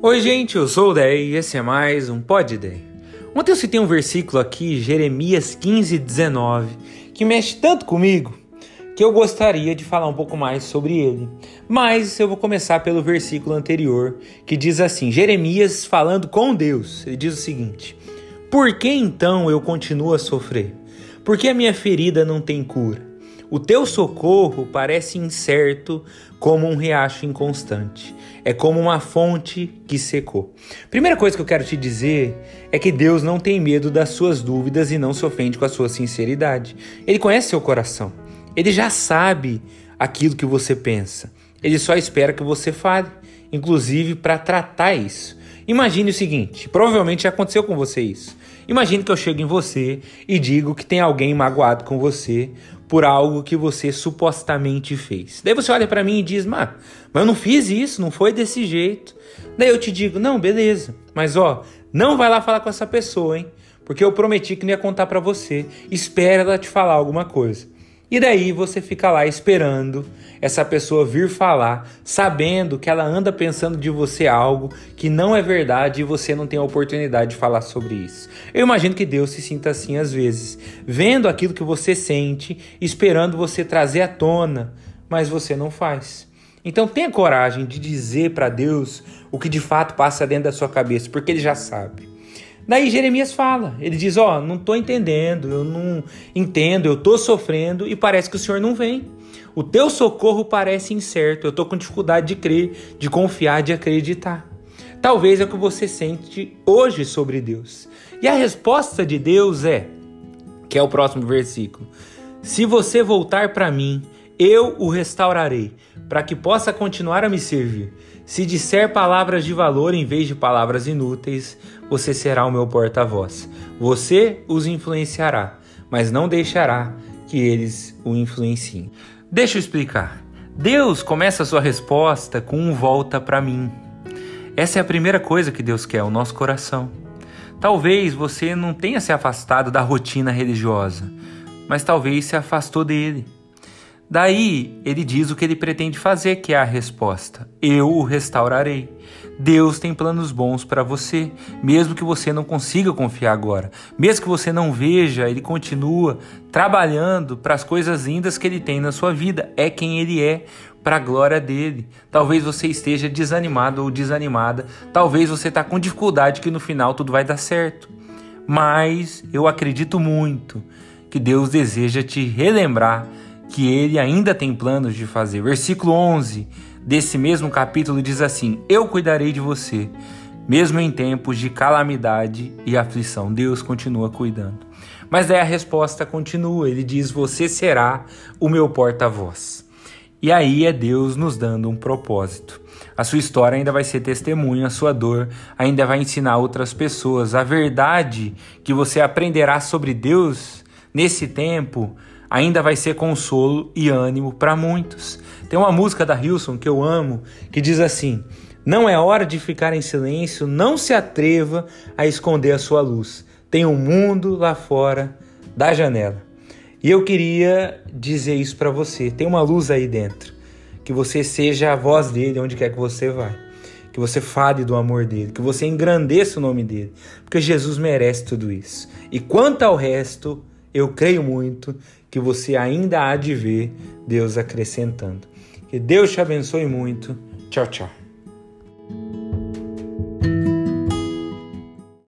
Oi, gente, eu sou o Dei e esse é mais um Pod Dei. Ontem eu citei um versículo aqui, Jeremias 15, 19, que mexe tanto comigo que eu gostaria de falar um pouco mais sobre ele. Mas eu vou começar pelo versículo anterior, que diz assim: Jeremias falando com Deus, ele diz o seguinte: Por que então eu continuo a sofrer? Por que a minha ferida não tem cura? O teu socorro parece incerto como um riacho inconstante. É como uma fonte que secou. Primeira coisa que eu quero te dizer é que Deus não tem medo das suas dúvidas e não se ofende com a sua sinceridade. Ele conhece seu coração. Ele já sabe aquilo que você pensa. Ele só espera que você fale, inclusive para tratar isso. Imagine o seguinte: provavelmente já aconteceu com você isso. Imagine que eu chego em você e digo que tem alguém magoado com você por algo que você supostamente fez. Daí você olha para mim e diz: mas eu não fiz isso, não foi desse jeito. Daí eu te digo: não, beleza, mas ó, não vai lá falar com essa pessoa, hein? Porque eu prometi que não ia contar para você. Espera ela te falar alguma coisa. E daí você fica lá esperando essa pessoa vir falar, sabendo que ela anda pensando de você algo que não é verdade e você não tem a oportunidade de falar sobre isso. Eu imagino que Deus se sinta assim às vezes, vendo aquilo que você sente, esperando você trazer à tona, mas você não faz. Então tenha coragem de dizer para Deus o que de fato passa dentro da sua cabeça, porque ele já sabe. Daí Jeremias fala, ele diz: Ó, oh, não estou entendendo, eu não entendo, eu estou sofrendo e parece que o Senhor não vem. O teu socorro parece incerto, eu estou com dificuldade de crer, de confiar, de acreditar. Talvez é o que você sente hoje sobre Deus. E a resposta de Deus é, que é o próximo versículo: Se você voltar para mim, eu o restaurarei, para que possa continuar a me servir. Se disser palavras de valor em vez de palavras inúteis, você será o meu porta-voz. Você os influenciará, mas não deixará que eles o influenciem. Deixa eu explicar. Deus começa a sua resposta com um volta para mim. Essa é a primeira coisa que Deus quer, o nosso coração. Talvez você não tenha se afastado da rotina religiosa, mas talvez se afastou dele. Daí ele diz o que ele pretende fazer, que é a resposta: Eu o restaurarei. Deus tem planos bons para você, mesmo que você não consiga confiar agora, mesmo que você não veja, ele continua trabalhando para as coisas lindas que ele tem na sua vida. É quem ele é, para a glória dele. Talvez você esteja desanimado ou desanimada, talvez você está com dificuldade que no final tudo vai dar certo. Mas eu acredito muito que Deus deseja te relembrar que ele ainda tem planos de fazer. Versículo 11 desse mesmo capítulo diz assim: Eu cuidarei de você, mesmo em tempos de calamidade e aflição. Deus continua cuidando. Mas daí a resposta continua: Ele diz: Você será o meu porta-voz. E aí é Deus nos dando um propósito. A sua história ainda vai ser testemunho, a sua dor ainda vai ensinar outras pessoas. A verdade que você aprenderá sobre Deus nesse tempo ainda vai ser consolo e ânimo para muitos. Tem uma música da Hilson que eu amo que diz assim: Não é hora de ficar em silêncio, não se atreva a esconder a sua luz. Tem um mundo lá fora da janela. E eu queria dizer isso para você: tem uma luz aí dentro. Que você seja a voz dele onde quer que você vai. Que você fale do amor dele, que você engrandeça o nome dele, porque Jesus merece tudo isso. E quanto ao resto, eu creio muito que você ainda há de ver Deus acrescentando. Que Deus te abençoe muito. Tchau, tchau.